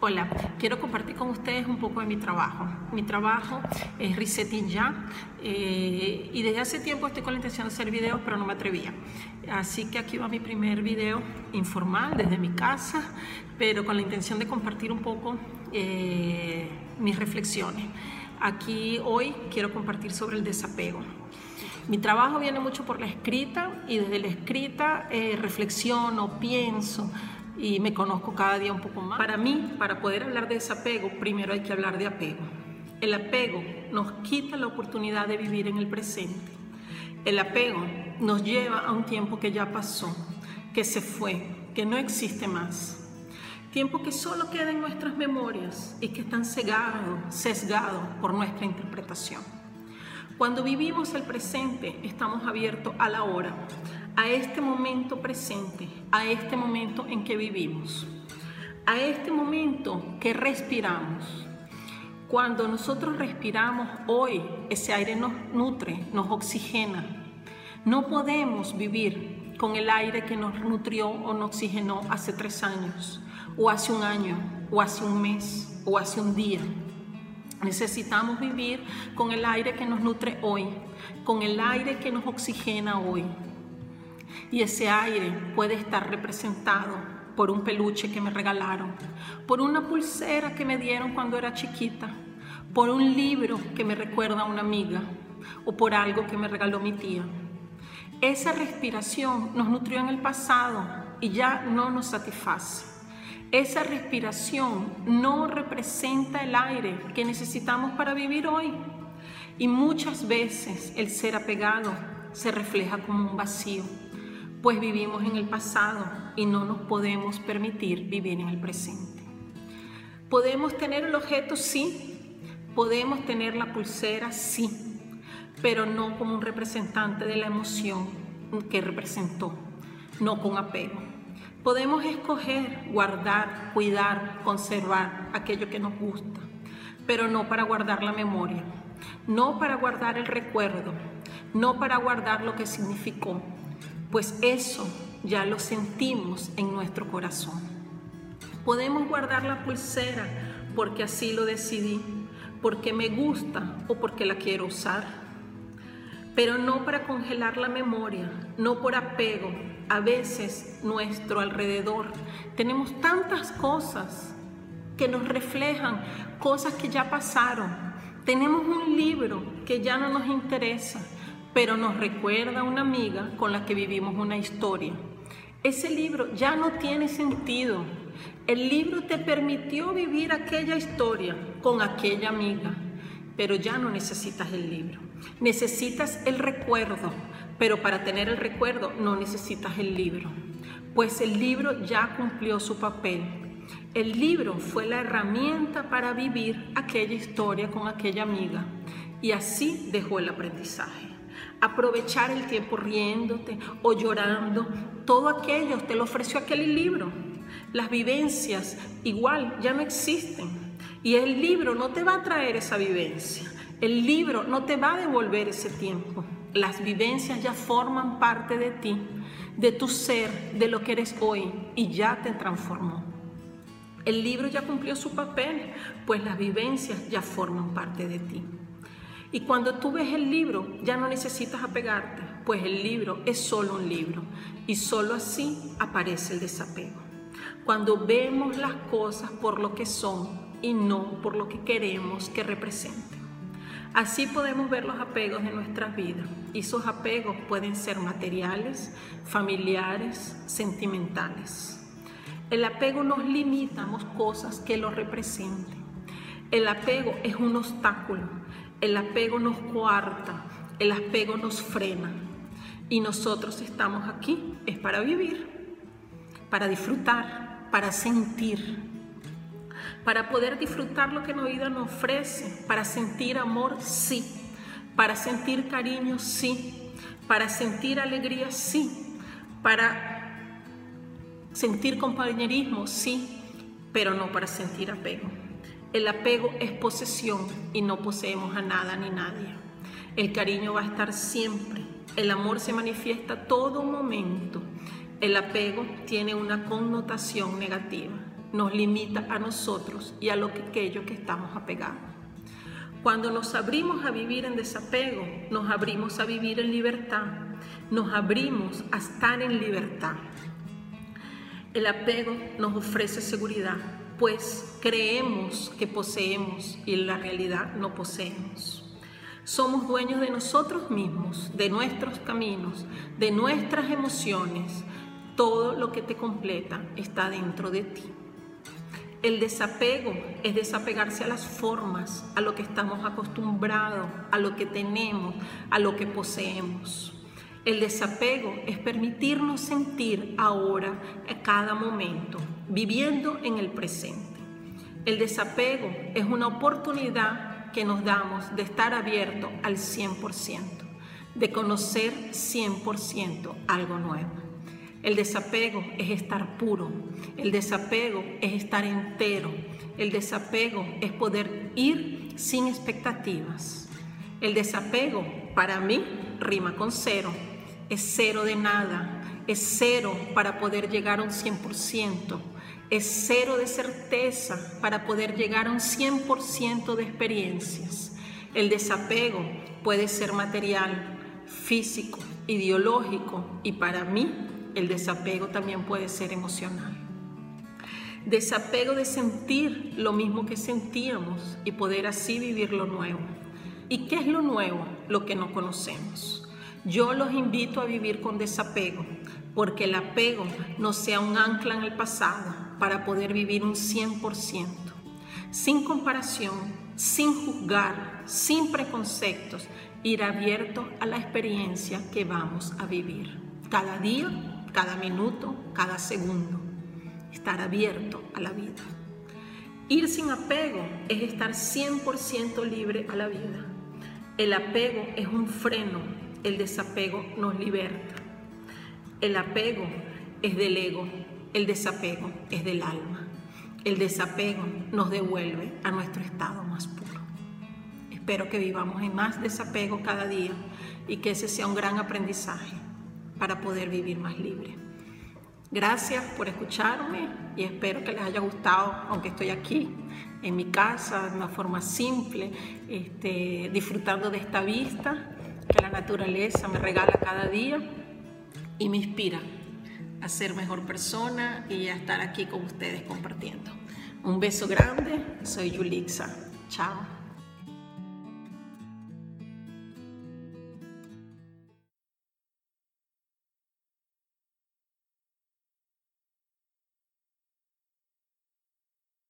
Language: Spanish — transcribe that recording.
Hola, quiero compartir con ustedes un poco de mi trabajo. Mi trabajo es Resetting Ya eh, y desde hace tiempo estoy con la intención de hacer videos, pero no me atrevía. Así que aquí va mi primer video informal desde mi casa, pero con la intención de compartir un poco eh, mis reflexiones. Aquí hoy quiero compartir sobre el desapego. Mi trabajo viene mucho por la escrita y desde la escrita eh, reflexiono, pienso y me conozco cada día un poco más. Para mí, para poder hablar de desapego, primero hay que hablar de apego. El apego nos quita la oportunidad de vivir en el presente. El apego nos lleva a un tiempo que ya pasó, que se fue, que no existe más. Tiempo que solo queda en nuestras memorias y que están cegados, sesgados por nuestra interpretación. Cuando vivimos el presente, estamos abiertos a la hora, a este momento presente, a este momento en que vivimos, a este momento que respiramos. Cuando nosotros respiramos hoy, ese aire nos nutre, nos oxigena. No podemos vivir con el aire que nos nutrió o nos oxigenó hace tres años, o hace un año, o hace un mes, o hace un día. Necesitamos vivir con el aire que nos nutre hoy, con el aire que nos oxigena hoy. Y ese aire puede estar representado por un peluche que me regalaron, por una pulsera que me dieron cuando era chiquita, por un libro que me recuerda a una amiga o por algo que me regaló mi tía. Esa respiración nos nutrió en el pasado y ya no nos satisface. Esa respiración no representa el aire que necesitamos para vivir hoy. Y muchas veces el ser apegado se refleja como un vacío, pues vivimos en el pasado y no nos podemos permitir vivir en el presente. Podemos tener el objeto, sí. Podemos tener la pulsera, sí. Pero no como un representante de la emoción que representó, no con apego. Podemos escoger guardar, cuidar, conservar aquello que nos gusta, pero no para guardar la memoria, no para guardar el recuerdo, no para guardar lo que significó, pues eso ya lo sentimos en nuestro corazón. Podemos guardar la pulsera porque así lo decidí, porque me gusta o porque la quiero usar, pero no para congelar la memoria, no por apego, a veces nuestro alrededor tenemos tantas cosas que nos reflejan cosas que ya pasaron. Tenemos un libro que ya no nos interesa, pero nos recuerda una amiga con la que vivimos una historia. Ese libro ya no tiene sentido. El libro te permitió vivir aquella historia con aquella amiga, pero ya no necesitas el libro. Necesitas el recuerdo, pero para tener el recuerdo no necesitas el libro, pues el libro ya cumplió su papel. El libro fue la herramienta para vivir aquella historia con aquella amiga y así dejó el aprendizaje. Aprovechar el tiempo riéndote o llorando, todo aquello te lo ofreció aquel libro. Las vivencias igual ya no existen y el libro no te va a traer esa vivencia. El libro no te va a devolver ese tiempo. Las vivencias ya forman parte de ti, de tu ser, de lo que eres hoy y ya te transformó. El libro ya cumplió su papel, pues las vivencias ya forman parte de ti. Y cuando tú ves el libro, ya no necesitas apegarte, pues el libro es solo un libro y solo así aparece el desapego. Cuando vemos las cosas por lo que son y no por lo que queremos que representen. Así podemos ver los apegos de nuestras vidas y esos apegos pueden ser materiales, familiares, sentimentales. El apego nos limita a cosas que lo representen. El apego es un obstáculo, el apego nos coarta, el apego nos frena y nosotros estamos aquí es para vivir, para disfrutar, para sentir, para poder disfrutar lo que la vida nos ofrece, para sentir amor, sí, para sentir cariño, sí, para sentir alegría, sí, para sentir compañerismo, sí, pero no para sentir apego. El apego es posesión y no poseemos a nada ni nadie. El cariño va a estar siempre. El amor se manifiesta todo momento. El apego tiene una connotación negativa nos limita a nosotros y a lo que, aquello que estamos apegados. Cuando nos abrimos a vivir en desapego, nos abrimos a vivir en libertad, nos abrimos a estar en libertad. El apego nos ofrece seguridad, pues creemos que poseemos y en la realidad no poseemos. Somos dueños de nosotros mismos, de nuestros caminos, de nuestras emociones. Todo lo que te completa está dentro de ti. El desapego es desapegarse a las formas, a lo que estamos acostumbrados, a lo que tenemos, a lo que poseemos. El desapego es permitirnos sentir ahora, a cada momento, viviendo en el presente. El desapego es una oportunidad que nos damos de estar abierto al 100%, de conocer 100% algo nuevo. El desapego es estar puro, el desapego es estar entero, el desapego es poder ir sin expectativas. El desapego para mí rima con cero, es cero de nada, es cero para poder llegar a un 100% es cero de certeza para poder llegar a un 100% de experiencias. El desapego puede ser material, físico, ideológico y para mí el desapego también puede ser emocional. Desapego de sentir lo mismo que sentíamos y poder así vivir lo nuevo. ¿Y qué es lo nuevo? Lo que no conocemos. Yo los invito a vivir con desapego, porque el apego no sea un ancla en el pasado, para poder vivir un 100%, sin comparación, sin juzgar, sin preconceptos, ir abierto a la experiencia que vamos a vivir. Cada día, cada minuto, cada segundo. Estar abierto a la vida. Ir sin apego es estar 100% libre a la vida. El apego es un freno, el desapego nos liberta. El apego es del ego, el desapego es del alma. El desapego nos devuelve a nuestro estado más puro. Espero que vivamos en más desapego cada día y que ese sea un gran aprendizaje para poder vivir más libre. Gracias por escucharme y espero que les haya gustado, aunque estoy aquí en mi casa de una forma simple, este, disfrutando de esta vista que la naturaleza me regala cada día y me inspira a ser mejor persona y a estar aquí con ustedes compartiendo. Un beso grande, soy Yulixa. Chao.